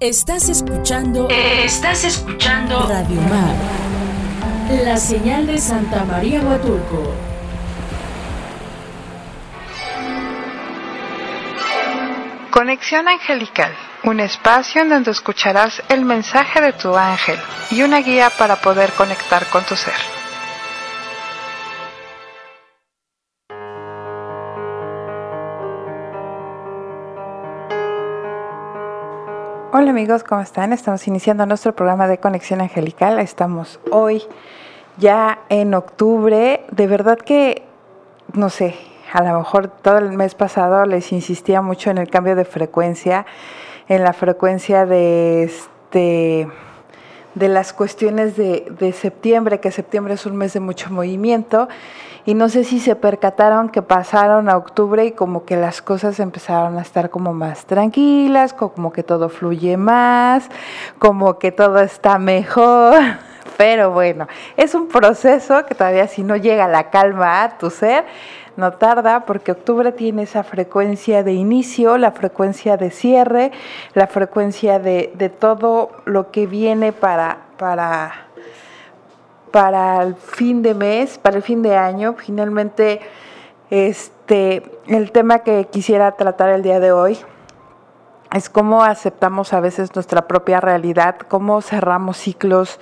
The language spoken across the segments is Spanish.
Estás escuchando. Estás escuchando. Radio Mar. La señal de Santa María Huatulco. Conexión Angelical, un espacio en donde escucharás el mensaje de tu ángel y una guía para poder conectar con tu ser. Amigos, ¿cómo están? Estamos iniciando nuestro programa de Conexión Angelical. Estamos hoy ya en octubre. De verdad que, no sé, a lo mejor todo el mes pasado les insistía mucho en el cambio de frecuencia, en la frecuencia de este de las cuestiones de, de septiembre, que septiembre es un mes de mucho movimiento, y no sé si se percataron que pasaron a octubre y como que las cosas empezaron a estar como más tranquilas, como que todo fluye más, como que todo está mejor. Pero bueno, es un proceso que todavía si no llega la calma a tu ser, no tarda porque octubre tiene esa frecuencia de inicio, la frecuencia de cierre, la frecuencia de, de todo lo que viene para, para, para el fin de mes, para el fin de año. Finalmente, este, el tema que quisiera tratar el día de hoy es cómo aceptamos a veces nuestra propia realidad, cómo cerramos ciclos,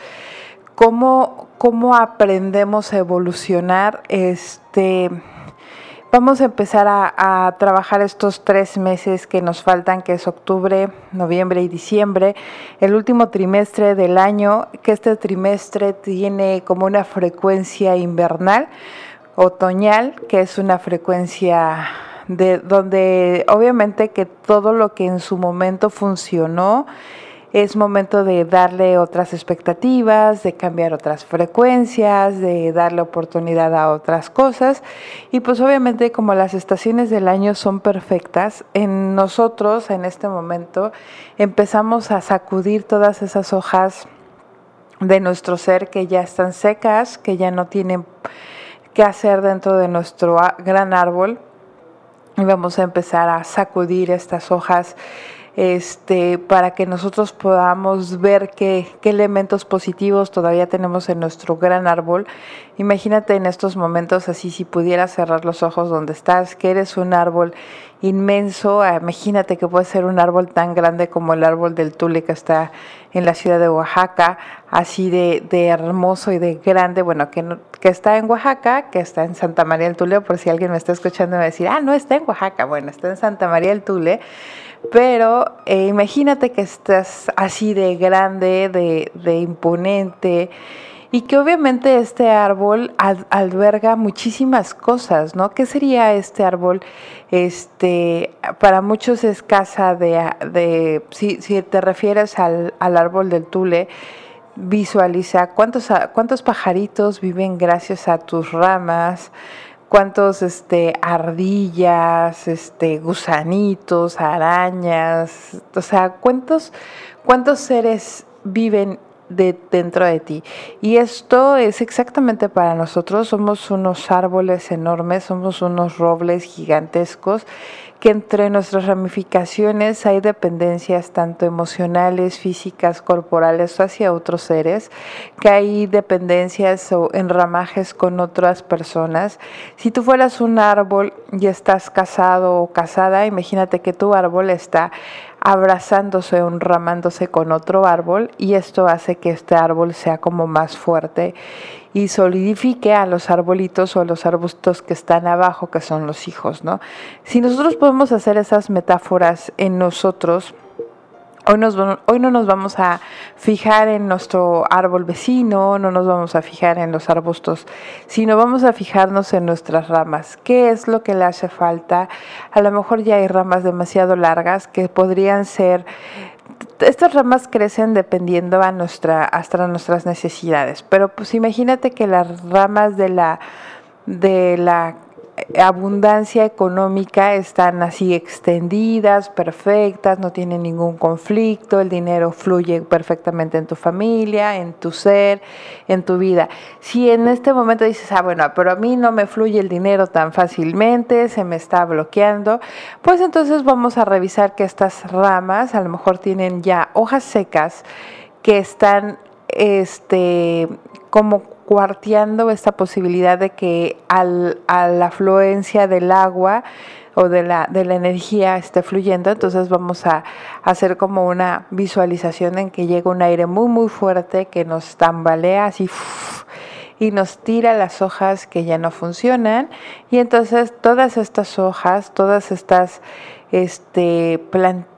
cómo, cómo aprendemos a evolucionar. Este, Vamos a empezar a, trabajar estos tres meses que nos faltan, que es octubre, noviembre y diciembre, el último trimestre del año, que este trimestre tiene como una frecuencia invernal, otoñal, que es una frecuencia de donde obviamente que todo lo que en su momento funcionó, es momento de darle otras expectativas, de cambiar otras frecuencias, de darle oportunidad a otras cosas. Y pues obviamente como las estaciones del año son perfectas, en nosotros en este momento empezamos a sacudir todas esas hojas de nuestro ser que ya están secas, que ya no tienen qué hacer dentro de nuestro gran árbol. Y vamos a empezar a sacudir estas hojas este, para que nosotros podamos ver qué, elementos positivos todavía tenemos en nuestro gran árbol. Imagínate en estos momentos así, si pudieras cerrar los ojos donde estás, que eres un árbol inmenso, ah, imagínate que puede ser un árbol tan grande como el árbol del tule que está en la ciudad de Oaxaca, así de, hermoso y de grande, bueno, que, que está en Oaxaca, que está en Santa María del Tule, por si alguien me está escuchando me va a decir, ah, no está en Oaxaca, bueno, está en Santa María del Tule pero eh, imagínate que estás así de grande, de, imponente, y que obviamente este árbol alberga muchísimas cosas, ¿no? ¿Qué sería este árbol? Este, para muchos es casa de, si te refieres al, al árbol del tule, visualiza cuántos, cuántos pajaritos viven gracias a tus ramas, cuántos este ardillas, este gusanitos, arañas, o sea, cuántos cuántos seres viven de, dentro de ti. Y esto es exactamente para nosotros, somos unos árboles enormes, somos unos robles gigantescos que entre nuestras ramificaciones hay dependencias tanto emocionales, físicas, corporales hacia otros seres, que hay dependencias o enramajes con otras personas. Si tú fueras un árbol y estás casado o casada, imagínate que tu árbol está abrazándose enramándose con otro árbol y esto hace que este árbol sea como más fuerte y solidifique a los arbolitos o a los arbustos que están abajo, que son los hijos, ¿no? Si nosotros podemos hacer esas metáforas en nosotros, Hoy, hoy, no nos vamos a fijar en nuestro árbol vecino, no nos vamos a fijar en los arbustos, sino vamos a fijarnos en nuestras ramas. ¿Qué es lo que le hace falta? A lo mejor ya hay ramas demasiado largas que podrían ser estas ramas crecen dependiendo a nuestra, hasta nuestras necesidades, pero pues imagínate que las ramas de la, de la abundancia económica están así extendidas, perfectas, no tienen ningún conflicto, el dinero fluye perfectamente en tu familia, en tu ser, en tu vida. Si en este momento dices, ah, bueno, pero a mí no me fluye el dinero tan fácilmente, se me está bloqueando, pues entonces vamos a revisar que estas ramas a lo mejor tienen ya hojas secas que están este como cuarteando esta posibilidad de que al, a la afluencia del agua o de la, de la energía esté fluyendo, entonces vamos a, hacer como una visualización en que llega un aire muy muy fuerte que nos tambalea así y nos tira las hojas que ya no funcionan. Y entonces todas estas hojas, todas estas este,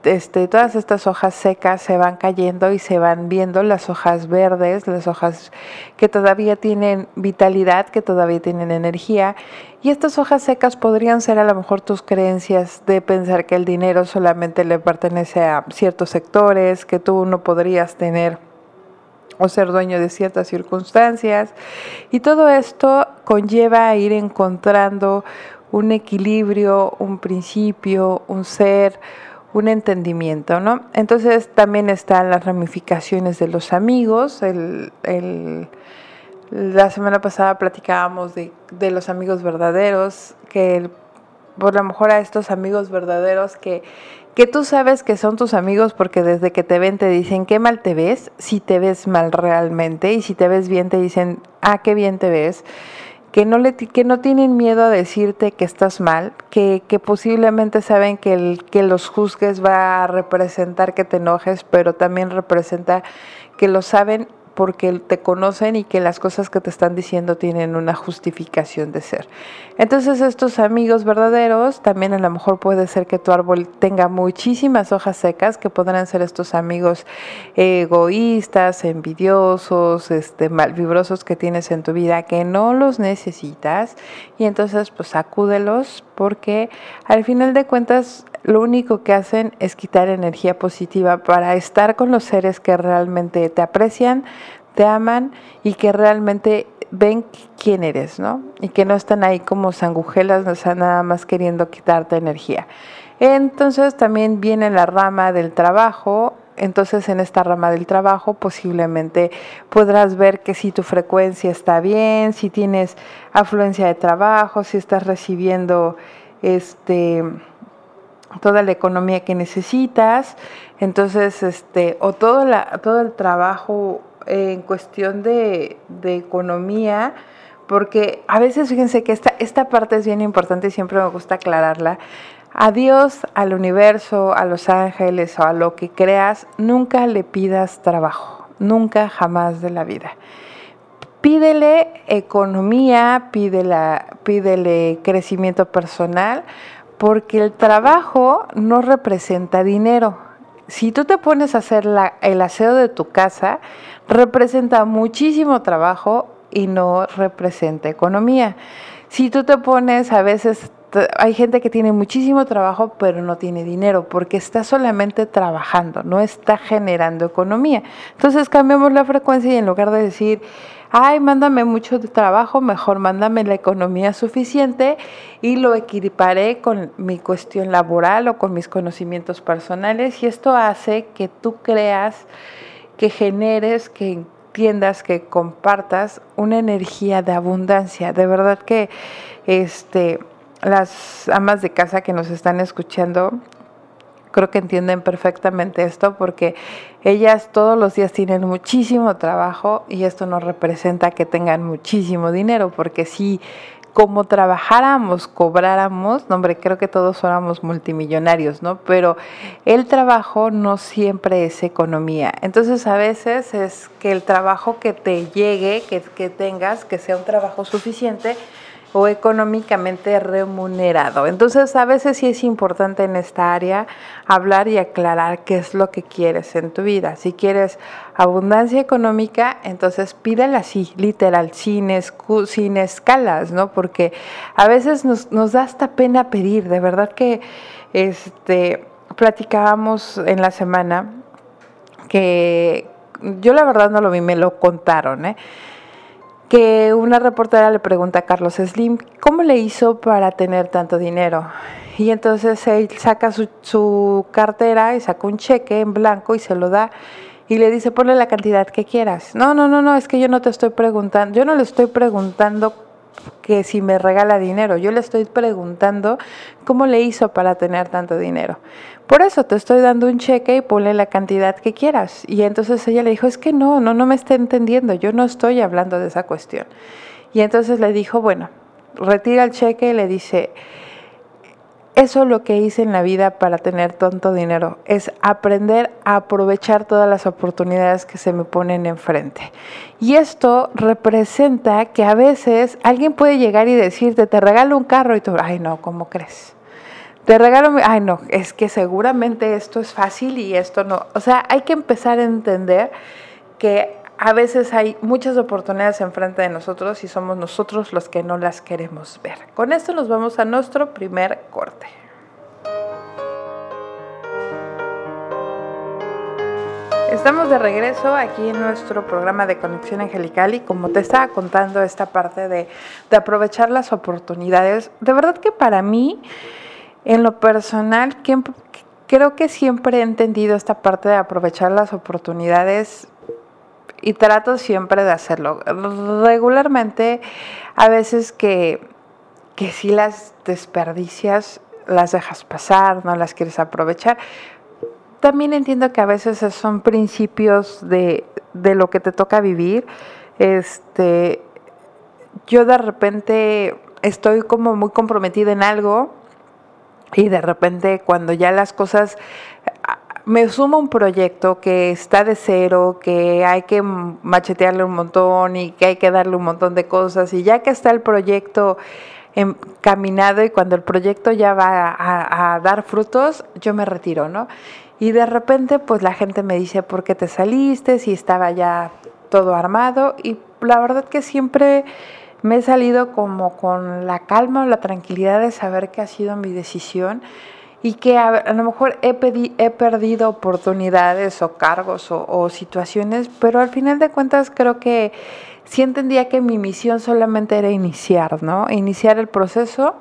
este, todas estas hojas secas se van cayendo y se van viendo las hojas verdes, las hojas que todavía tienen vitalidad, que todavía tienen energía. Y estas hojas secas podrían ser a lo mejor tus creencias de pensar que el dinero solamente le pertenece a ciertos sectores, que tú no podrías tener o ser dueño de ciertas circunstancias. Y todo esto conlleva a ir encontrando un equilibrio, un principio, un ser, un entendimiento, ¿no? Entonces también están las ramificaciones de los amigos. la semana pasada platicábamos de, de, los amigos verdaderos, que por lo mejor a estos amigos verdaderos que, que tú sabes que son tus amigos porque desde que te ven te dicen qué mal te ves, si te ves mal realmente, y si te ves bien te dicen, ah, qué bien te ves que no, le, que no tienen miedo a decirte que estás mal, que, que posiblemente saben que el que los juzgues va a representar que te enojes, pero también representa que lo saben porque te conocen y que las cosas que te están diciendo tienen una justificación de ser. Entonces estos amigos verdaderos, también a lo mejor puede ser que tu árbol tenga muchísimas hojas secas, que podrán ser estos amigos egoístas, envidiosos, este, malvibrosos que tienes en tu vida, que no los necesitas. Y entonces pues acúdelos porque al final de cuentas lo único que hacen es quitar energía positiva para estar con los seres que realmente te aprecian, te aman y que realmente ven quién eres, ¿no? Y que no están ahí como sangujelas, no están nada más queriendo quitarte energía. Entonces también viene la rama del trabajo. Entonces en esta rama del trabajo posiblemente podrás ver que si tu frecuencia está bien, si tienes afluencia de trabajo, si estás recibiendo este toda la economía que necesitas, entonces, este, o todo, la, todo el trabajo en cuestión de, economía, porque a veces fíjense que esta, esta parte es bien importante y siempre me gusta aclararla. A Dios, al universo, a los ángeles o a lo que creas, nunca le pidas trabajo, nunca jamás de la vida. Pídele economía, pídele, pídele crecimiento personal, porque el trabajo no representa dinero. Si tú te pones a hacer el aseo de tu casa, representa muchísimo trabajo y no representa economía. Si tú te pones, a veces hay gente que tiene muchísimo trabajo pero no tiene dinero porque está solamente trabajando, no está generando economía. Entonces cambiamos la frecuencia y en lugar de decir, ay, mándame mucho trabajo, mejor mándame la economía suficiente y lo equiparé con mi cuestión laboral o con mis conocimientos personales y esto hace que tú creas, que generes, que entiendas, que compartas una energía de abundancia. De verdad que este las amas de casa que nos están escuchando creo que entienden perfectamente esto porque ellas todos los días tienen muchísimo trabajo y esto no representa que tengan muchísimo dinero, porque si como trabajáramos, cobráramos, no, hombre, creo que todos fuéramos multimillonarios, ¿no? Pero el trabajo no siempre es economía. Entonces a veces es que el trabajo que te llegue, que, que tengas, que sea un trabajo suficiente, o económicamente remunerado. Entonces, a veces sí es importante en esta área hablar y aclarar qué es lo que quieres en tu vida. Si quieres abundancia económica, entonces pídela así, literal, sin, sin escalas, ¿no? Porque a veces nos, nos da hasta pena pedir, de verdad que este, platicábamos en la semana que yo la verdad no lo vi, me lo contaron, ¿eh? Que una reportera le pregunta a Carlos Slim, ¿cómo le hizo para tener tanto dinero? Y entonces él saca su, su cartera y saca un cheque en blanco y se lo da y le dice, ponle la cantidad que quieras. No, no, no, no, es que yo no te estoy preguntando, yo no le estoy preguntando que si me regala dinero, yo le estoy preguntando cómo le hizo para tener tanto dinero. Por eso te estoy dando un cheque y ponle la cantidad que quieras. Y entonces ella le dijo, es que no, no, no me está entendiendo, yo no estoy hablando de esa cuestión. Y entonces le dijo, bueno, retira el cheque y le dice, eso es lo que hice en la vida para tener tanto dinero, es aprender a aprovechar todas las oportunidades que se me ponen enfrente. Y esto representa que a veces alguien puede llegar y decirte, te regalo un carro y tú, ay no, ¿cómo crees? Te regalo, ay no, es que seguramente esto es fácil y esto no. O sea, hay que empezar a entender que a veces hay muchas oportunidades enfrente de nosotros y somos nosotros los que no las queremos ver. Con esto nos vamos a nuestro primer corte. Estamos de regreso aquí en nuestro programa de Conexión Angelical y como te estaba contando esta parte de, de aprovechar las oportunidades, de verdad que para mí, en lo personal, creo que siempre he entendido esta parte de aprovechar las oportunidades y trato siempre de hacerlo. Regularmente, a veces que, que si las desperdicias, las dejas pasar, no las quieres aprovechar. También entiendo que a veces son principios de, de lo que te toca vivir. Este, yo de repente estoy como muy comprometida en algo y de repente cuando ya las cosas me sumo a un proyecto que está de cero, que hay que machetearle un montón y que hay que darle un montón de cosas. Y ya que está el proyecto encaminado y cuando el proyecto ya va a, dar frutos, yo me retiro, ¿no? Y de repente, pues la gente me dice, ¿por qué te saliste? Si estaba ya todo armado. Y la verdad que siempre me he salido como con la calma o la tranquilidad de saber que ha sido mi decisión y que a, lo mejor he, he, perdido oportunidades o cargos o, situaciones, pero al final de cuentas creo que sí entendía que mi misión solamente era iniciar, ¿no? Iniciar el proceso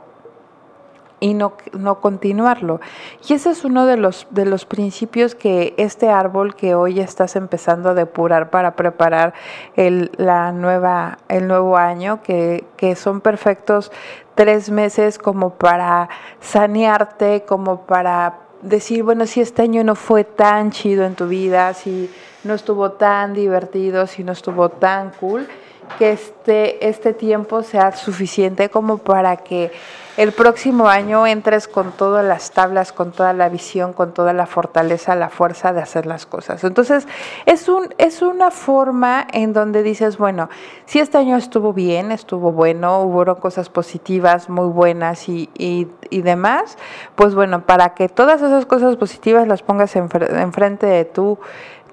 y no, no continuarlo. Y ese es uno de los, de los principios que este árbol que hoy estás empezando a depurar para preparar el, la nueva, el nuevo año, que, que son perfectos tres meses como para sanearte, como para decir, bueno, si este año no fue tan chido en tu vida, si no estuvo tan divertido, si no estuvo tan cool, que este, este tiempo sea suficiente como para que el próximo año entres con todas las tablas, con toda la visión, con toda la fortaleza, la fuerza de hacer las cosas. Entonces, es, un, es una forma en donde dices, bueno, si este año estuvo bien, estuvo bueno, hubo cosas positivas, muy buenas y, y, y demás, pues bueno, para que todas esas cosas positivas las pongas enfrente de tu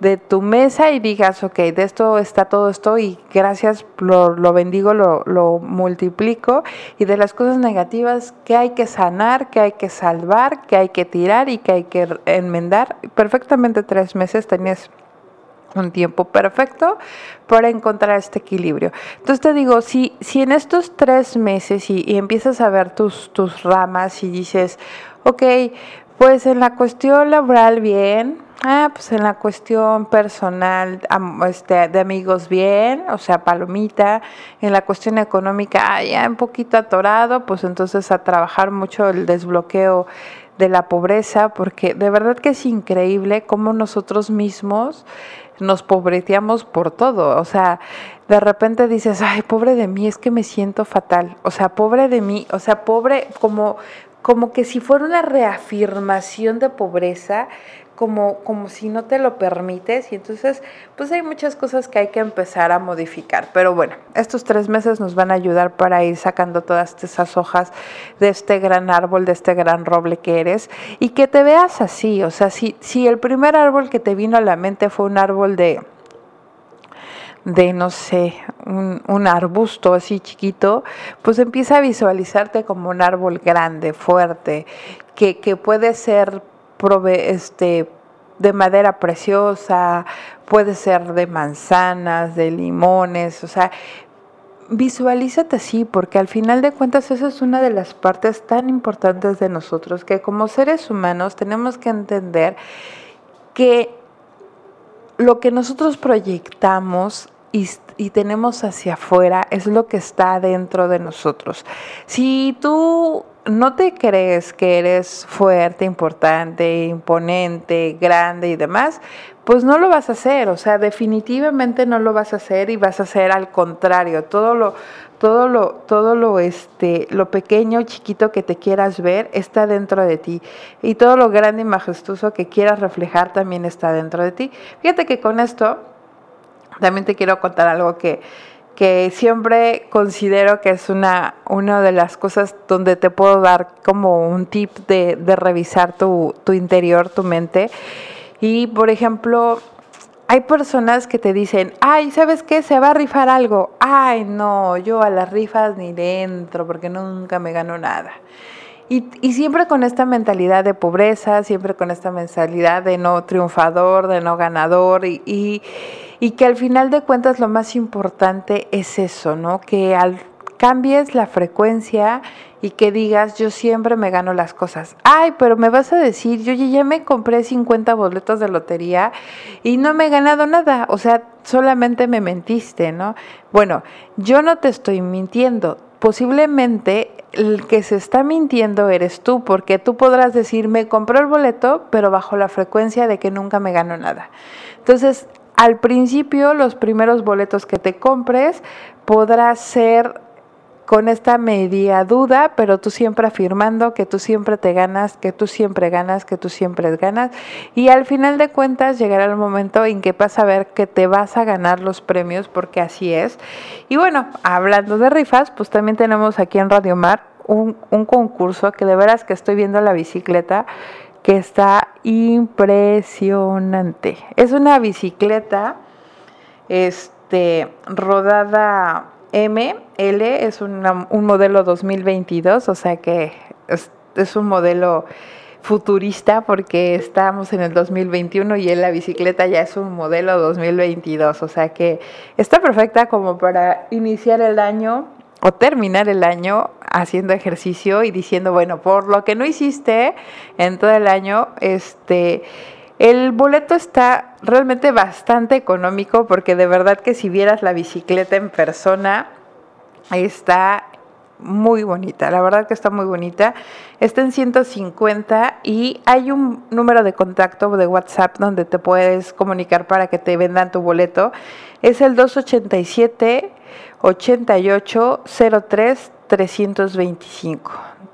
de tu mesa y digas, ok, de esto está todo esto y gracias, lo, lo bendigo, lo, lo, multiplico. Y de las cosas negativas que hay que sanar, que hay que salvar, que hay que tirar y que hay que enmendar. Perfectamente tres meses tenías un tiempo perfecto para encontrar este equilibrio. Entonces te digo, si, si en estos tres meses y, y empiezas a ver tus, tus ramas y dices, ok, pues en la cuestión laboral bien, Ah, pues en la cuestión personal, este, de amigos bien, o sea, palomita. En la cuestión económica, ah, ya un poquito atorado, pues entonces a trabajar mucho el desbloqueo de la pobreza, porque de verdad que es increíble cómo nosotros mismos nos pobreteamos por todo. O sea, de repente dices, ay, pobre de mí, es que me siento fatal. O sea, pobre de mí, o sea, pobre como como que si fuera una reafirmación de pobreza, como, como si no te lo permites y entonces pues hay muchas cosas que hay que empezar a modificar. Pero bueno, estos tres meses nos van a ayudar para ir sacando todas esas hojas de este gran árbol, de este gran roble que eres y que te veas así. O sea, si, si el primer árbol que te vino a la mente fue un árbol de de, no sé, un, un, arbusto así chiquito, pues empieza a visualizarte como un árbol grande, fuerte, que, que puede ser prove este, de madera preciosa, puede ser de manzanas, de limones, o sea, visualízate así, porque al final de cuentas esa es una de las partes tan importantes de nosotros, que como seres humanos tenemos que entender que lo que nosotros proyectamos y, y, tenemos hacia afuera es lo que está dentro de nosotros. Si tú no te crees que eres fuerte, importante, imponente, grande y demás, pues no lo vas a hacer, o sea, definitivamente no lo vas a hacer y vas a hacer al contrario, todo lo todo lo todo lo este lo pequeño, chiquito que te quieras ver está dentro de ti y todo lo grande y majestuoso que quieras reflejar también está dentro de ti. Fíjate que con esto también te quiero contar algo que que siempre considero que es una, una de las cosas donde te puedo dar como un tip de, de revisar tu, tu interior, tu mente. Y, por ejemplo, hay personas que te dicen, ay, ¿sabes qué? Se va a rifar algo. Ay, no, yo a las rifas ni dentro porque nunca me gano nada. Y, y, siempre con esta mentalidad de pobreza, siempre con esta mentalidad de no triunfador, de no ganador, y, y, y que al final de cuentas lo más importante es eso, ¿no? Que al cambies la frecuencia y que digas, yo siempre me gano las cosas. Ay, pero me vas a decir, yo ya me compré 50 boletos de lotería y no me he ganado nada. O sea, solamente me mentiste, ¿no? Bueno, yo no te estoy mintiendo. Posiblemente el que se está mintiendo eres tú, porque tú podrás decir, me compré el boleto, pero bajo la frecuencia de que nunca me gano nada. Entonces, al principio, los primeros boletos que te compres podrás ser con esta media duda, pero tú siempre afirmando que tú siempre te ganas, que tú siempre ganas, que tú siempre ganas. Y al final de cuentas llegará el momento en que vas a ver que te vas a ganar los premios, porque así es. Y bueno, hablando de rifas, pues también tenemos aquí en Radio Mar un, un concurso que de veras que estoy viendo la bicicleta que está impresionante. Es una bicicleta este, rodada M, L, es un modelo 2022, o sea que es, es, un modelo futurista porque estamos en el 2021 y en la bicicleta ya es un modelo 2022, o sea que está perfecta como para iniciar el año o terminar el año haciendo ejercicio y diciendo, bueno, por lo que no hiciste en todo el año, este el boleto está realmente bastante económico porque de verdad que si vieras la bicicleta en persona, está muy bonita, la verdad que está muy bonita. Está en 150 y hay un número de contacto de WhatsApp donde te puedes comunicar para que te vendan tu boleto. Es el 287 88 03 325.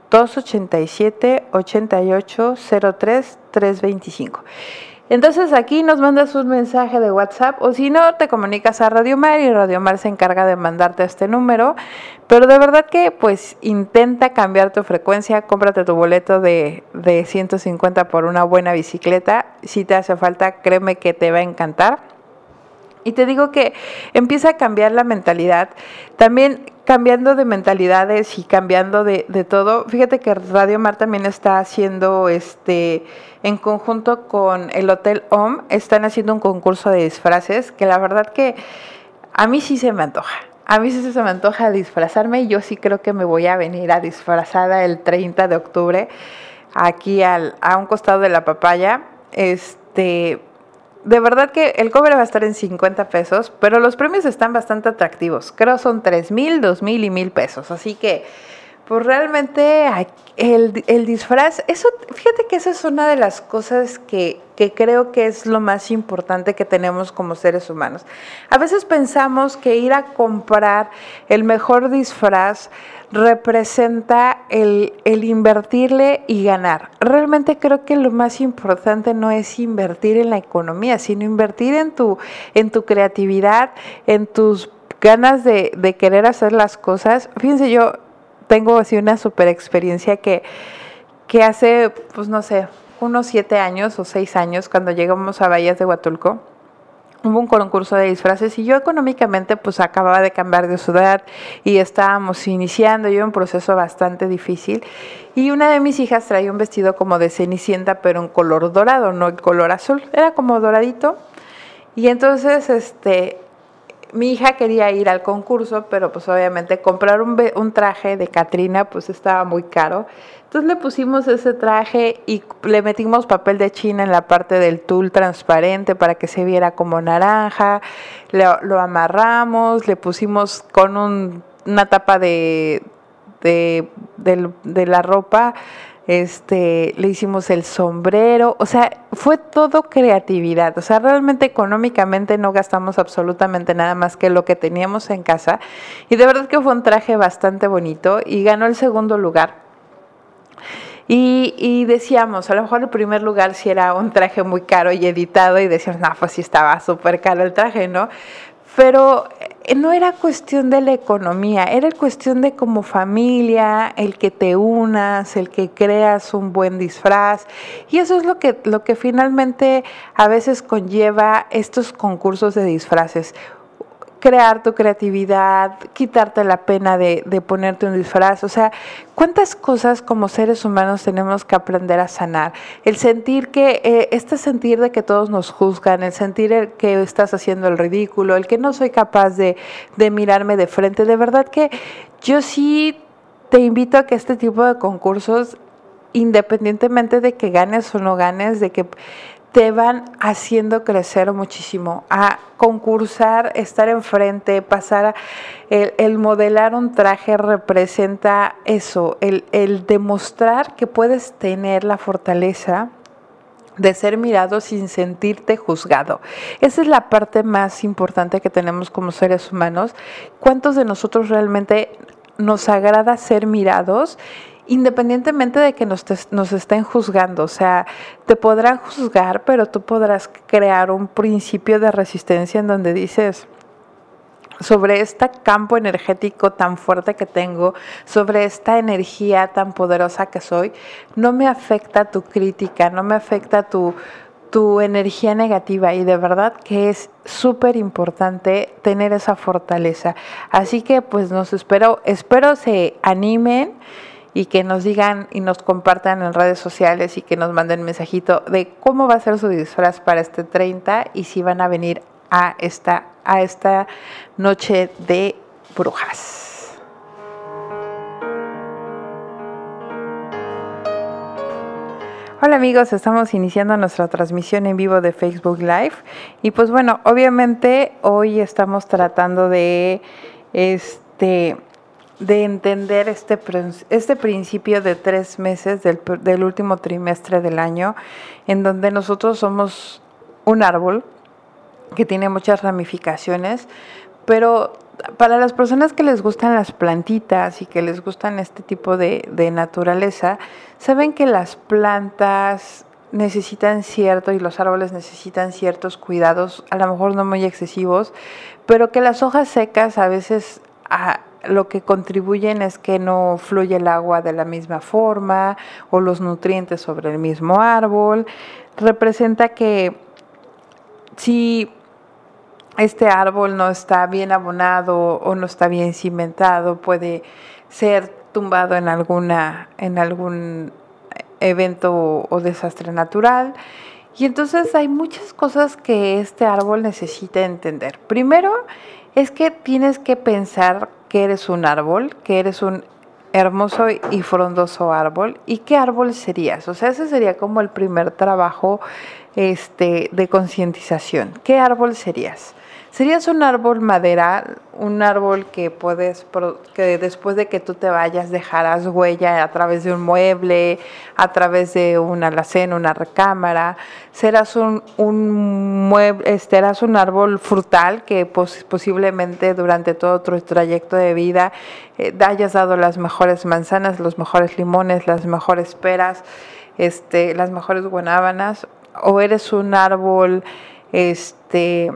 287 88 03 325. Entonces aquí nos mandas un mensaje de WhatsApp o si no, te comunicas a Radio Mar y Radio Mar se encarga de mandarte este número. Pero de verdad que pues intenta cambiar tu frecuencia, cómprate tu boleto de, de 150 por una buena bicicleta. Si te hace falta, créeme que te va a encantar. Y te digo que empieza a cambiar la mentalidad. También cambiando de mentalidades y cambiando de, de, todo. Fíjate que Radio Mar también está haciendo, este, en conjunto con el Hotel Home, están haciendo un concurso de disfraces que la verdad que a mí sí se me antoja. A mí sí se me antoja disfrazarme y yo sí creo que me voy a venir a disfrazada el 30 de octubre aquí al, a un costado de la papaya. Este, de verdad que el cobre va a estar en 50 pesos, pero los premios están bastante atractivos. Creo son 3 mil, 2 mil y mil pesos. Así que, pues realmente el, el, disfraz, eso, fíjate que esa es una de las cosas que, que creo que es lo más importante que tenemos como seres humanos. A veces pensamos que ir a comprar el mejor disfraz representa el, el, invertirle y ganar. Realmente creo que lo más importante no es invertir en la economía, sino invertir en tu, creatividad, en tus ganas de, de querer hacer las cosas. Fíjense, yo tengo así una super experiencia que, que hace, pues no sé, unos siete años o seis años, cuando llegamos a Bahías de Huatulco, hubo un concurso de disfraces y yo económicamente pues acababa de cambiar de ciudad y estábamos iniciando yo un proceso bastante difícil. Y una de mis hijas traía un vestido como de cenicienta pero en color dorado, no en color azul, era como doradito. Y entonces este mi hija quería ir al concurso, pero pues obviamente comprar un, un traje de Catrina pues estaba muy caro. Entonces le pusimos ese traje y le metimos papel de china en la parte del tul transparente para que se viera como naranja. Lo, amarramos, le pusimos con una tapa de, de, de la ropa este, le hicimos el sombrero, o sea, fue todo creatividad, o sea, realmente económicamente no gastamos absolutamente nada más que lo que teníamos en casa y de verdad que fue un traje bastante bonito y ganó el segundo lugar. Y, y, decíamos, a lo mejor el primer lugar si era un traje muy caro y editado y decíamos, no, pues sí estaba súper caro el traje, ¿no? Pero eh, no era cuestión de la economía, era cuestión de como familia, el que te unas, el que creas un buen disfraz. Y eso es lo que, lo que finalmente a veces conlleva estos concursos de disfraces crear tu creatividad, quitarte la pena de, ponerte un disfraz. O sea, ¿cuántas cosas como seres humanos tenemos que aprender a sanar? El sentir que, eh, este sentir de que todos nos juzgan, el sentir que estás haciendo el ridículo, el que no soy capaz de, de mirarme de frente. De verdad que yo sí te invito a que este tipo de concursos independientemente de que ganes o no ganes, de que te van haciendo crecer muchísimo, a concursar, estar enfrente, pasar a, el, modelar un traje representa eso, el, el demostrar que puedes tener la fortaleza de ser mirado sin sentirte juzgado. Esa es la parte más importante que tenemos como seres humanos. ¿Cuántos de nosotros realmente nos agrada ser mirados independientemente de que nos, estén juzgando. O sea, te podrán juzgar, pero tú podrás crear un principio de resistencia en donde dices, sobre este campo energético tan fuerte que tengo, sobre esta energía tan poderosa que soy, no me afecta tu crítica, no me afecta tu, tu energía negativa y de verdad que es súper importante tener esa fortaleza. Así que pues nos espero, espero se animen y que nos digan y nos compartan en redes sociales y que nos manden mensajito de cómo va a ser su disfraz para este 30 y si van a venir a esta, a esta noche de brujas. Hola amigos, estamos iniciando nuestra transmisión en vivo de Facebook Live y pues bueno, obviamente hoy estamos tratando de este de entender este, este principio de tres meses del, del último trimestre del año, en donde nosotros somos un árbol que tiene muchas ramificaciones, pero para las personas que les gustan las plantitas y que les gustan este tipo de, de, naturaleza, saben que las plantas necesitan cierto y los árboles necesitan ciertos cuidados, a lo mejor no muy excesivos, pero que las hojas secas a veces a, lo que contribuyen es que no fluye el agua de la misma forma o los nutrientes sobre el mismo árbol. Representa que si este árbol no está bien abonado o no está bien cimentado, puede ser tumbado en alguna en algún evento o desastre natural. Y entonces hay muchas cosas que este árbol necesita entender. Primero es que tienes que pensar que eres un árbol, que eres un hermoso y frondoso árbol y qué árbol serías. O sea, ese sería como el primer trabajo este, de concientización. ¿Qué árbol serías? Serías un árbol madera, un árbol que puedes, que después de que tú te vayas dejarás huella a través de un mueble, a través de una alacena, una recámara. Serás un, un mueble, serás un árbol frutal que posiblemente durante todo tu trayecto de vida eh, hayas dado las mejores manzanas, los mejores limones, las mejores peras, este, las mejores guanábanas. O eres un árbol, este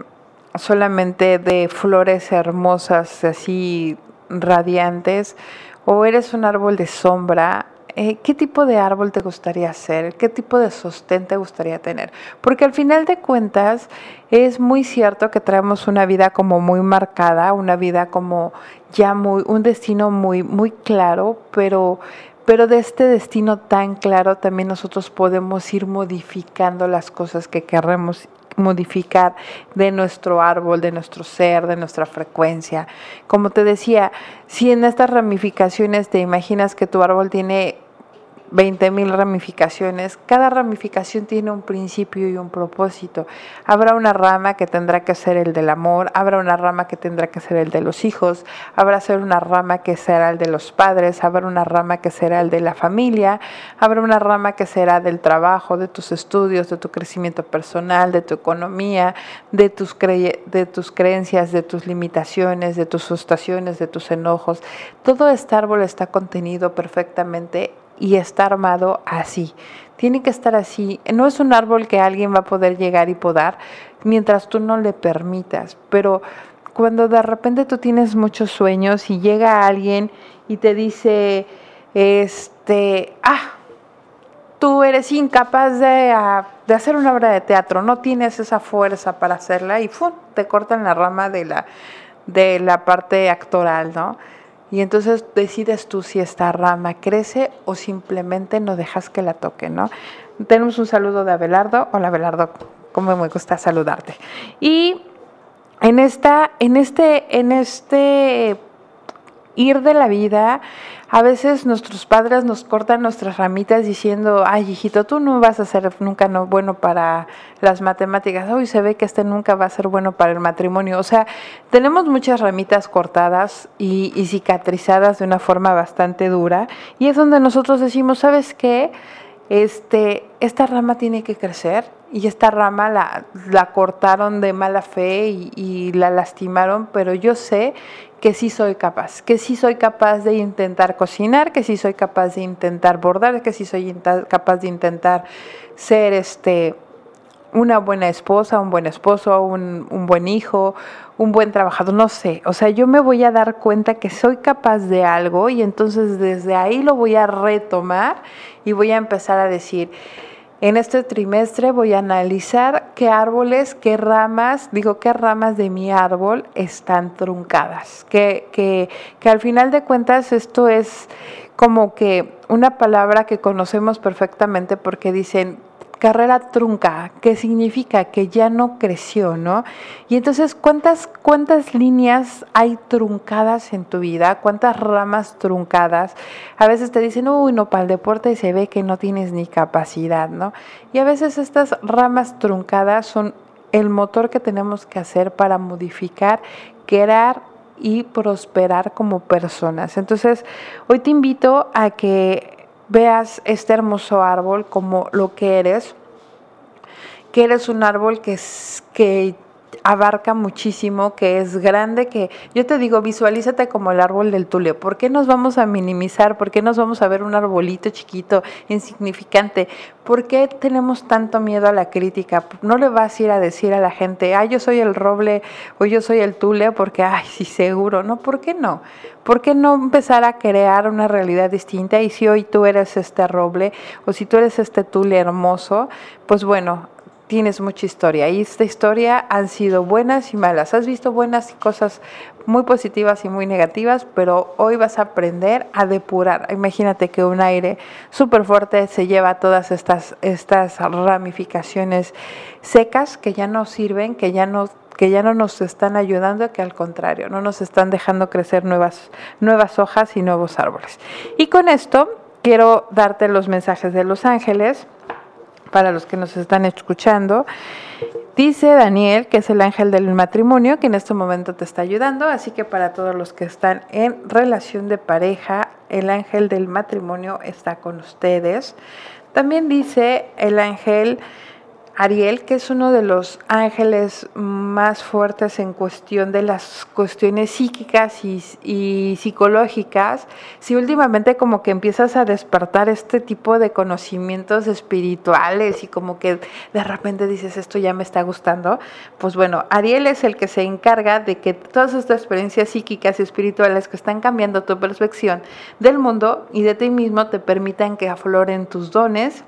solamente de flores hermosas, así radiantes, o eres un árbol de sombra, eh, ¿qué tipo de árbol te gustaría ser? ¿Qué tipo de sostén te gustaría tener? Porque al final de cuentas es muy cierto que traemos una vida como muy marcada, una vida como ya muy, un destino muy, muy claro, pero, pero de este destino tan claro también nosotros podemos ir modificando las cosas que queremos modificar de nuestro árbol, de nuestro ser, de nuestra frecuencia. Como te decía, si en estas ramificaciones te imaginas que tu árbol tiene 20.000 ramificaciones. Cada ramificación tiene un principio y un propósito. Habrá una rama que tendrá que ser el del amor, habrá una rama que tendrá que ser el de los hijos, habrá ser una rama que será el de los padres, habrá una rama que será el de la familia, habrá una rama que será del trabajo, de tus estudios, de tu crecimiento personal, de tu economía, de tus, de tus creencias, de tus limitaciones, de tus frustraciones, de tus enojos. Todo este árbol está contenido perfectamente y está armado así. Tiene que estar así. No es un árbol que alguien va a poder llegar y podar mientras tú no le permitas. Pero cuando de repente tú tienes muchos sueños y llega alguien y te dice, este, ah, tú eres incapaz de, ah, de, hacer una obra de teatro, no tienes esa fuerza para hacerla y ¡fum! te cortan la rama de la, de la parte actoral, ¿no? Y entonces decides tú si esta rama crece o simplemente no dejas que la toque, ¿no? Tenemos un saludo de Abelardo. Hola Abelardo, cómo me gusta saludarte. Y en esta, en este, en este ir de la vida, a veces nuestros padres nos cortan nuestras ramitas diciendo, ay hijito, tú no vas a ser nunca no bueno para las matemáticas, hoy se ve que este nunca va a ser bueno para el matrimonio. O sea, tenemos muchas ramitas cortadas y, y cicatrizadas de una forma bastante dura y es donde nosotros decimos, ¿sabes qué? Este, esta rama tiene que crecer y esta rama la, la cortaron de mala fe y, la lastimaron, pero yo sé que sí soy capaz, que sí soy capaz de intentar cocinar, que sí soy capaz de intentar bordar, que sí soy capaz de intentar ser este una buena esposa, un buen esposo, un, un, buen hijo, un buen trabajador, no sé. O sea, yo me voy a dar cuenta que soy capaz de algo y entonces desde ahí lo voy a retomar y voy a empezar a decir, en este trimestre voy a analizar qué árboles, qué ramas, digo, qué ramas de mi árbol están truncadas. Que, que, que al final de cuentas esto es como que una palabra que conocemos perfectamente porque dicen carrera trunca, ¿qué significa que ya no creció, ¿no? Y entonces, ¿cuántas, ¿cuántas líneas hay truncadas en tu vida? ¿Cuántas ramas truncadas? A veces te dicen, uy, no, para el deporte se ve que no tienes ni capacidad, ¿no? Y a veces estas ramas truncadas son el motor que tenemos que hacer para modificar, crear y prosperar como personas. Entonces, hoy te invito a que veas este hermoso árbol como lo que eres, que eres un árbol que, abarca muchísimo, que es grande, que yo te digo, visualízate como el árbol del tule. ¿Por qué nos vamos a minimizar? ¿Por qué nos vamos a ver un arbolito chiquito, insignificante? ¿Por qué tenemos tanto miedo a la crítica? No le vas a ir a decir a la gente, ay, yo soy el roble o yo soy el tule, porque, ay, sí, seguro. No, ¿por qué no? ¿Por qué no empezar a crear una realidad distinta? Y si hoy tú eres este roble o si tú eres este tule hermoso, pues bueno, tienes mucha historia y esta historia han sido buenas y malas. Has visto buenas cosas muy positivas y muy negativas, pero hoy vas a aprender a depurar. Imagínate que un aire súper fuerte se lleva todas estas, estas ramificaciones secas que ya no sirven, que ya no que ya no nos están ayudando, que al contrario, no nos están dejando crecer nuevas, nuevas hojas y nuevos árboles. Y con esto quiero darte los mensajes de los ángeles para los que nos están escuchando. Dice Daniel, que es el ángel del matrimonio, que en este momento te está ayudando, así que para todos los que están en relación de pareja, el ángel del matrimonio está con ustedes. También dice el ángel Ariel, que es uno de los ángeles más fuertes en cuestión de las cuestiones psíquicas y, psicológicas, si últimamente como que empiezas a despertar este tipo de conocimientos espirituales y como que de repente dices esto ya me está gustando, pues bueno, Ariel es el que se encarga de que todas estas experiencias psíquicas y espirituales que están cambiando tu percepción del mundo y de ti mismo te permitan que afloren tus dones,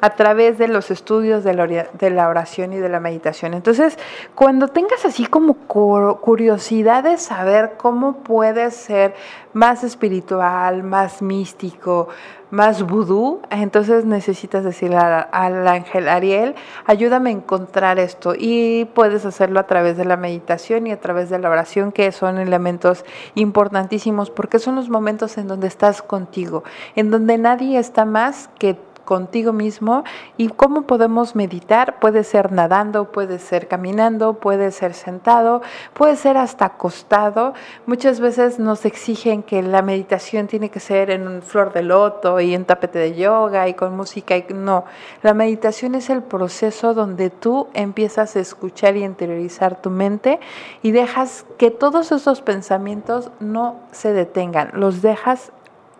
a través de los estudios de la, oración y de la meditación. Entonces, cuando tengas así como curiosidad de saber cómo puedes ser más espiritual, más místico, más vudú, entonces necesitas decirle al ángel Ariel, ayúdame a encontrar esto. Y puedes hacerlo a través de la meditación y a través de la oración, que son elementos importantísimos, porque son los momentos en donde estás contigo, en donde nadie está más que contigo mismo y cómo podemos meditar. Puede ser nadando, puede ser caminando, puede ser sentado, puede ser hasta acostado. Muchas veces nos exigen que la meditación tiene que ser en un flor de loto y en tapete de yoga y con música. Y no, la meditación es el proceso donde tú empiezas a escuchar y interiorizar tu mente y dejas que todos esos pensamientos no se detengan, los dejas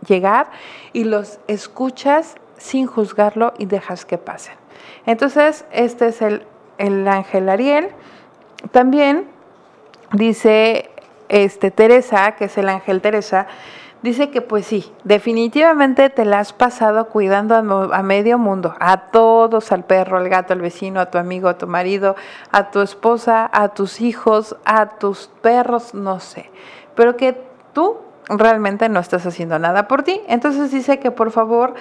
llegar y los escuchas sin juzgarlo y dejas que pasen. Entonces, este es el, ángel Ariel. También dice este, Teresa, que es el ángel Teresa, dice que pues sí, definitivamente te la has pasado cuidando a, medio mundo, a todos, al perro, al gato, al vecino, a tu amigo, a tu marido, a tu esposa, a tus hijos, a tus perros, no sé, pero que tú realmente no estás haciendo nada por ti. Entonces dice que por favor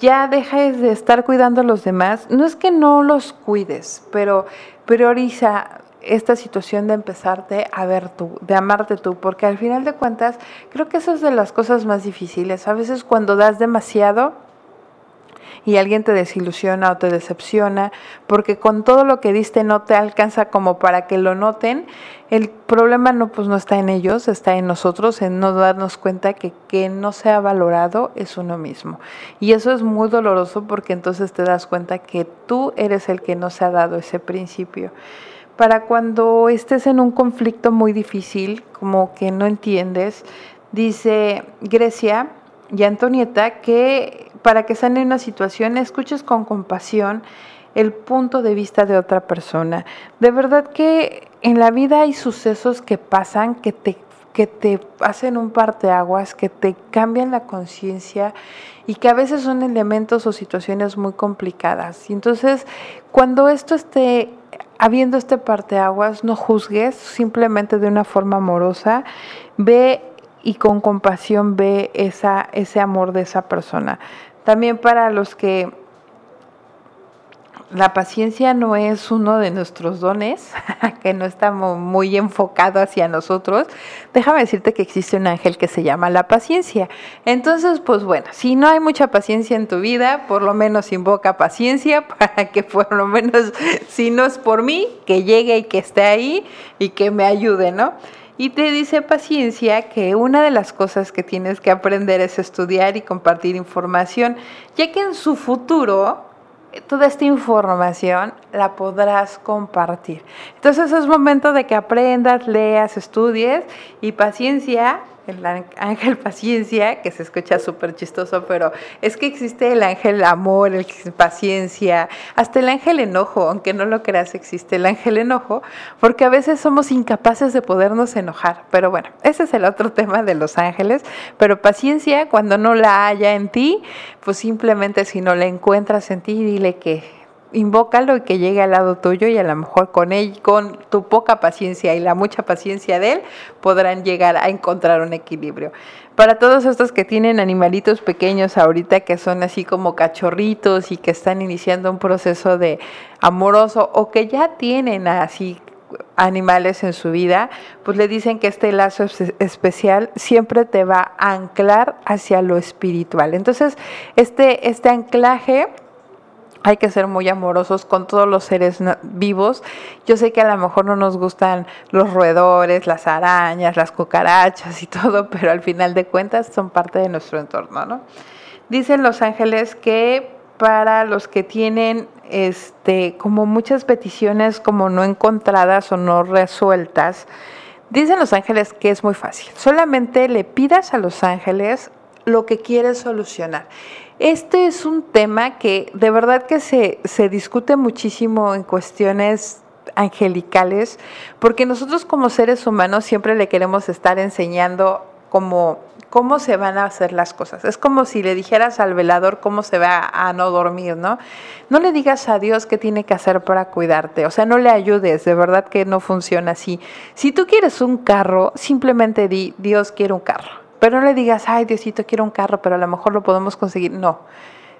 ya dejes de estar cuidando a los demás. No es que no los cuides, pero prioriza esta situación de empezarte a ver tú, de amarte tú, porque al final de cuentas creo que eso es de las cosas más difíciles. A veces cuando das demasiado, y alguien te desilusiona o te decepciona, porque con todo lo que diste no te alcanza como para que lo noten, el problema no, pues no está en ellos, está en nosotros, en no darnos cuenta que que no se ha valorado es uno mismo. Y eso es muy doloroso porque entonces te das cuenta que tú eres el que no se ha dado ese principio para cuando estés en un conflicto muy difícil, como que no entiendes, dice Grecia y Antonieta que para que sane una situación, escuches con compasión el punto de vista de otra persona. De verdad que en la vida hay sucesos que pasan que te que te hacen un parteaguas, que te cambian la conciencia y que a veces son elementos o situaciones muy complicadas. Y entonces, cuando esto esté habiendo este parteaguas, no juzgues, simplemente de una forma amorosa, ve y con compasión ve esa, ese amor de esa persona. También para los que la paciencia no es uno de nuestros dones, que no estamos muy enfocados hacia nosotros, déjame decirte que existe un ángel que se llama la paciencia. Entonces, pues bueno, si no hay mucha paciencia en tu vida, por lo menos invoca paciencia para que por lo menos, si no es por mí, que llegue y que esté ahí y que me ayude, ¿no? Y te dice paciencia que una de las cosas que tienes que aprender es estudiar y compartir información, ya que en su futuro toda esta información la podrás compartir. Entonces es momento de que aprendas, leas, estudies y paciencia el ángel paciencia, que se escucha súper chistoso, pero es que existe el ángel amor, el paciencia, hasta el ángel enojo, aunque no lo creas, existe el ángel enojo, porque a veces somos incapaces de podernos enojar. Pero bueno, ese es el otro tema de los ángeles, pero paciencia, cuando no la haya en ti, pues simplemente si no la encuentras en ti, dile que invócalo y que llegue al lado tuyo y a lo mejor con él, con tu poca paciencia y la mucha paciencia de él, podrán llegar a encontrar un equilibrio. Para todos estos que tienen animalitos pequeños ahorita que son así como cachorritos y que están iniciando un proceso de amoroso o que ya tienen así animales en su vida, pues le dicen que este lazo especial siempre te va a anclar hacia lo espiritual. Entonces, este, este anclaje hay que ser muy amorosos con todos los seres vivos. Yo sé que a lo mejor no nos gustan los roedores, las arañas, las cucarachas y todo, pero al final de cuentas son parte de nuestro entorno, ¿no? Dicen los ángeles que para los que tienen este como muchas peticiones como no encontradas o no resueltas, dicen los ángeles que es muy fácil. Solamente le pidas a los ángeles lo que quieres solucionar. Este es un tema que de verdad que se, se discute muchísimo en cuestiones angelicales, porque nosotros como seres humanos siempre le queremos estar enseñando cómo se van a hacer las cosas. Es como si le dijeras al velador cómo se va a no dormir, ¿no? No le digas a Dios qué tiene que hacer para cuidarte, o sea, no le ayudes, de verdad que no funciona así. Si tú quieres un carro, simplemente di, Dios quiere un carro. Pero no le digas, ay Diosito, quiero un carro, pero a lo mejor lo podemos conseguir. No.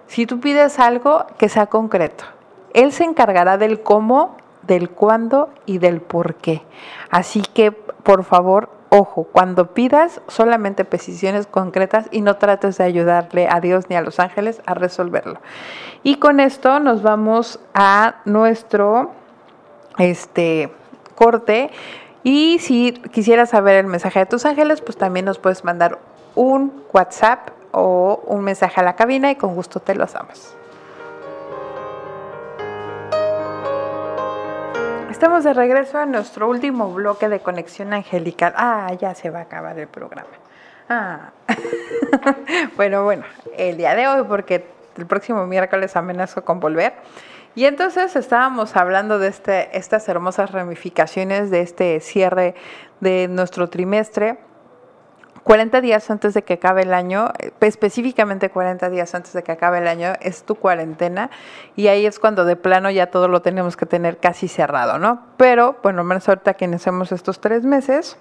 Si tú pides algo, que sea concreto. Él se encargará del cómo, del cuándo y del por qué. Así que, por favor, Ojo, cuando pidas solamente peticiones concretas y no trates de ayudarle a Dios ni a los ángeles a resolverlo. Y con esto nos vamos a nuestro este corte. Y si quisieras saber el mensaje de tus ángeles, pues también nos puedes mandar un WhatsApp o un mensaje a la cabina y con gusto te los damos. Estamos de regreso a nuestro último bloque de conexión angelical. Ah, ya se va a acabar el programa. Ah. bueno, bueno, el día de hoy, porque el próximo miércoles amenazo con volver. Y entonces estábamos hablando de este, estas hermosas ramificaciones de este cierre de nuestro trimestre 40 días antes de que acabe el año, eh, específicamente 40 días antes de que acabe el año, es tu cuarentena y ahí es cuando de plano ya todo lo tenemos que tener casi cerrado, ¿no? Pero, bueno, menos ahorita que iniciamos estos tres meses,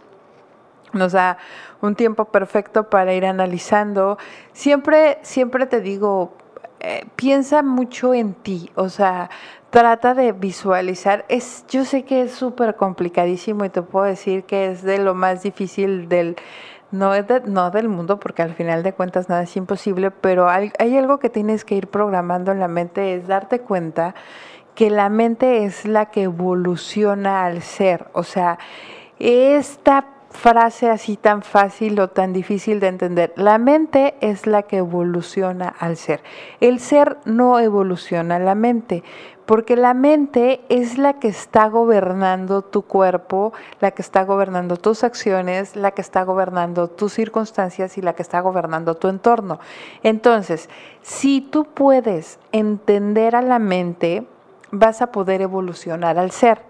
nos da un tiempo perfecto para ir analizando. Siempre, siempre te digo, eh, piensa mucho en ti, o sea, trata de visualizar. Es, yo sé que es súper complicadísimo y te puedo decir que es de lo más difícil del no, es no del mundo, porque al final de cuentas nada es imposible, pero hay, hay algo que tienes que ir programando en la mente, es darte cuenta que la mente es la que evoluciona al ser. O sea, esta frase así tan fácil o tan difícil de entender. La mente es la que evoluciona al ser. El ser no evoluciona la mente, porque la mente es la que está gobernando tu cuerpo, la que está gobernando tus acciones, la que está gobernando tus circunstancias y la que está gobernando tu entorno. Entonces, si tú puedes entender a la mente, vas a poder evolucionar al ser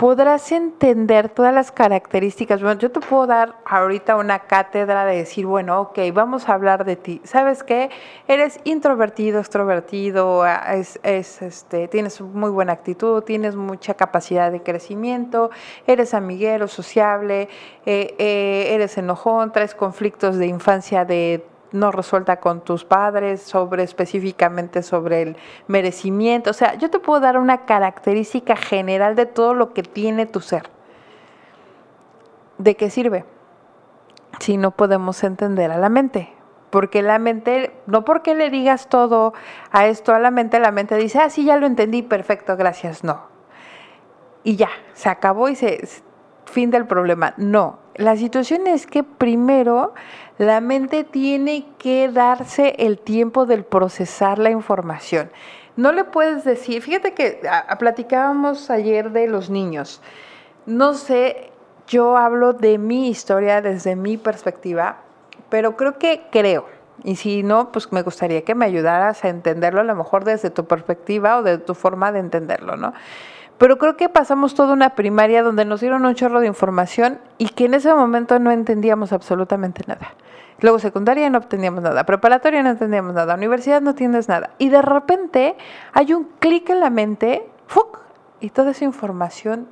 podrás entender todas las características. Bueno, yo te puedo dar ahorita una cátedra de decir, bueno, ok, vamos a hablar de ti. ¿Sabes qué? Eres introvertido, extrovertido, es, este, tienes muy buena actitud, tienes mucha capacidad de crecimiento, eres amiguero, sociable, eh, eh, eres enojón, traes conflictos de infancia de no resuelta con tus padres, sobre específicamente sobre el merecimiento. O sea, yo te puedo dar una característica general de todo lo que tiene tu ser. ¿De qué sirve? Si no podemos entender a la mente. Porque la mente, no porque le digas todo a esto a la mente, la mente dice, ah, sí, ya lo entendí, perfecto, gracias. No. Y ya, se acabó y se, fin del problema. No, la situación es que primero la mente tiene que darse el tiempo del procesar la información. No le puedes decir, fíjate que platicábamos ayer de los niños. No sé, yo hablo de mi historia desde mi perspectiva, pero creo que creo. Y si no, pues me gustaría que me ayudaras a entenderlo a lo mejor desde tu perspectiva o de tu forma de entenderlo, ¿no? Pero creo que pasamos toda una primaria donde nos dieron un chorro de información y que en ese momento no entendíamos absolutamente nada. Luego secundaria no obteníamos nada, preparatoria no entendíamos nada, universidad no tienes nada. Y de repente hay un clic en la mente, ¡fuc! y toda esa información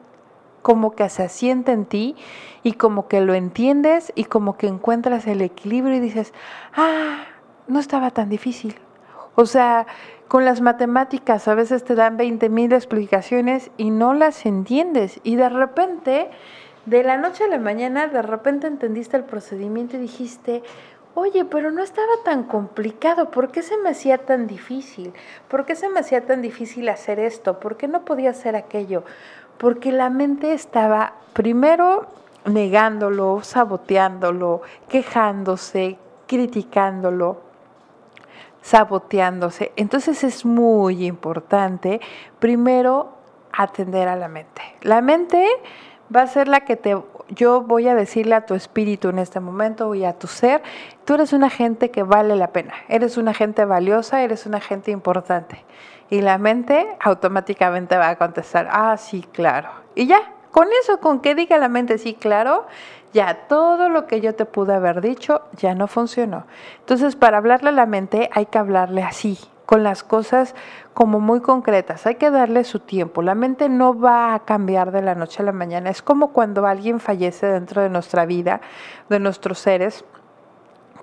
como que se asienta en ti y como que lo entiendes y como que encuentras el equilibrio y dices, ah, no estaba tan difícil. O sea, con las matemáticas a veces te dan 20 mil explicaciones y no las entiendes. Y de repente, de la noche a la mañana, de repente entendiste el procedimiento y dijiste, oye, pero no estaba tan complicado, ¿por qué se me hacía tan difícil? ¿Por qué se me hacía tan difícil hacer esto? ¿Por qué no podía hacer aquello? Porque la mente estaba primero negándolo, saboteándolo, quejándose, criticándolo saboteándose. Entonces es muy importante primero atender a la mente. La mente va a ser la que te, yo voy a decirle a tu espíritu en este momento y a tu ser, tú eres una gente que vale la pena, eres una gente valiosa, eres una gente importante. Y la mente automáticamente va a contestar, ah, sí, claro. Y ya, Con eso, con que diga la mente sí, claro, ya todo lo que yo te pude haber dicho ya no funcionó. Entonces, para hablarle a la mente hay que hablarle así, con las cosas como muy concretas. Hay que darle su tiempo. La mente no va a cambiar de la noche a la mañana. Es como cuando alguien fallece dentro de nuestra vida, de nuestros seres.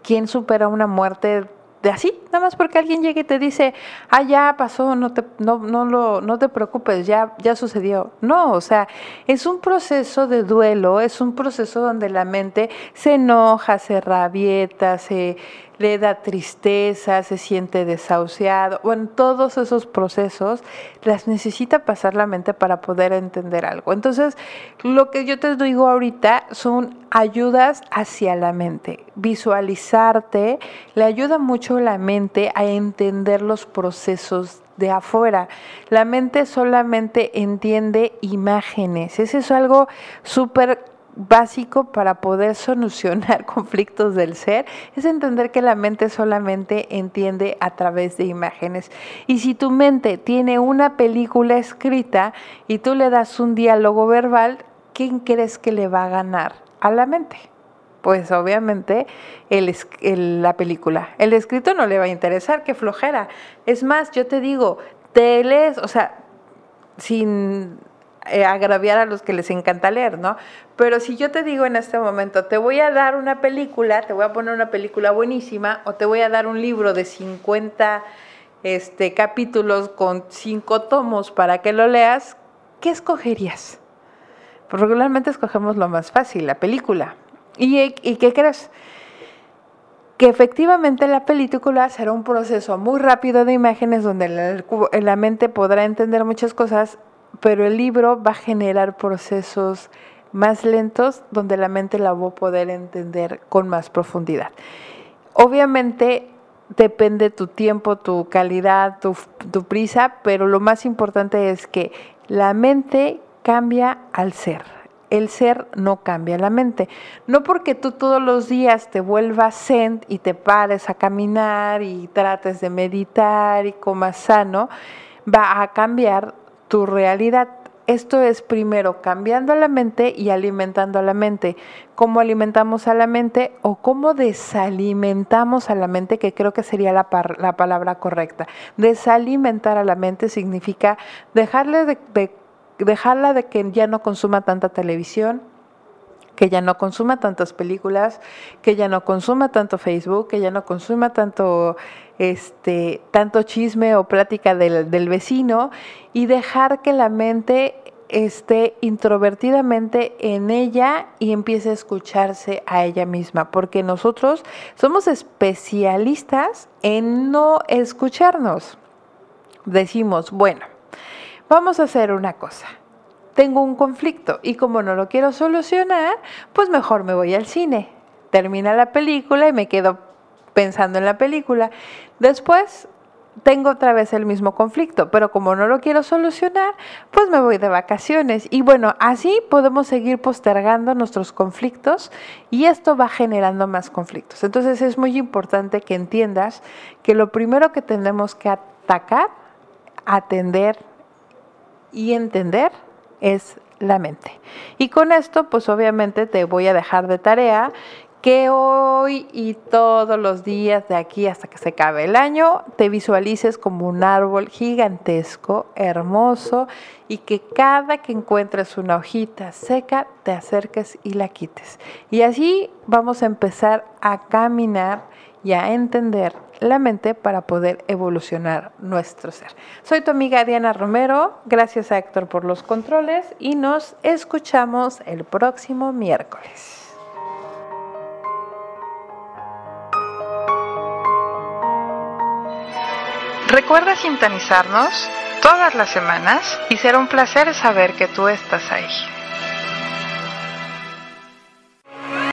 ¿Quién supera una muerte de así, nada más porque alguien llegue y te dice, ah, ya pasó, no te, no, no, lo, no te preocupes, ya, ya sucedió. No, o sea, es un proceso de duelo, es un proceso donde la mente se enoja, se rabieta, se le da tristeza, se siente desahuciado. Bueno, todos esos procesos las necesita pasar la mente para poder entender algo. Entonces, lo que yo te digo ahorita son ayudas hacia la mente. Visualizarte le ayuda mucho la mente a entender los procesos de afuera. La mente solamente entiende imágenes. Eso es algo súper básico para poder solucionar conflictos del ser es entender que la mente solamente entiende a través de imágenes. Y si tu mente tiene una película escrita y tú le das un diálogo verbal, ¿quién crees que le va a ganar a la mente? Pues obviamente el, la película. El escrito no le va a interesar, qué flojera. Es más, yo te digo, te lees, o sea, sin eh, agraviar a los que les encanta leer, ¿no? Pero si yo te digo en este momento, te voy a dar una película, te voy a poner una película buenísima, o te voy a dar un libro de 50 este, capítulos con 5 tomos para que lo leas, ¿qué escogerías? Pues regularmente escogemos lo más fácil, la película. ¿Y, y qué crees? que efectivamente la película será un proceso muy rápido de imágenes donde la, la, mente podrá entender muchas cosas pero el libro va a generar procesos más lentos donde la mente la va a poder entender con más profundidad. Obviamente depende tu tiempo, tu calidad, tu, tu prisa, pero lo más importante es que la mente cambia al ser. El ser no cambia la mente. No porque tú todos los días te vuelvas zen y te pares a caminar y trates de meditar y comas sano, va a cambiar tu realidad. Esto es primero cambiando la mente y alimentando a la mente. ¿Cómo alimentamos a la mente o cómo desalimentamos a la mente? Que creo que sería la, la palabra correcta. Desalimentar a la mente significa dejarle de, dejarla de que ya no consuma tanta televisión, que ya no consuma tantas películas, que ya no consuma tanto Facebook, que ya no consuma tanto este, tanto chisme o plática del, del vecino y dejar que la mente esté introvertidamente en ella y empiece a escucharse a ella misma, porque nosotros somos especialistas en no escucharnos. Decimos, bueno, vamos a hacer una cosa. Tengo un conflicto y como no lo quiero solucionar, pues mejor me voy al cine. Termina la película y me quedo pensando en la película. Después tengo otra vez el mismo conflicto, pero como no lo quiero solucionar, pues me voy de vacaciones. Y bueno, así podemos seguir postergando nuestros conflictos y esto va generando más conflictos. Entonces es muy importante que entiendas que lo primero que tenemos que atacar, atender y entender es la mente. Y con esto, pues obviamente te voy a dejar de tarea que hoy y todos los días de aquí hasta que se acabe el año te visualices como un árbol gigantesco, hermoso y que cada que encuentres una hojita seca te acerques y la quites. Y así vamos a empezar a caminar y a entender la mente para poder evolucionar nuestro ser. Soy tu amiga Diana Romero, gracias a Héctor por los controles y nos escuchamos el próximo miércoles. Recuerda sintonizarnos todas las semanas y será un placer saber que tú estás ahí.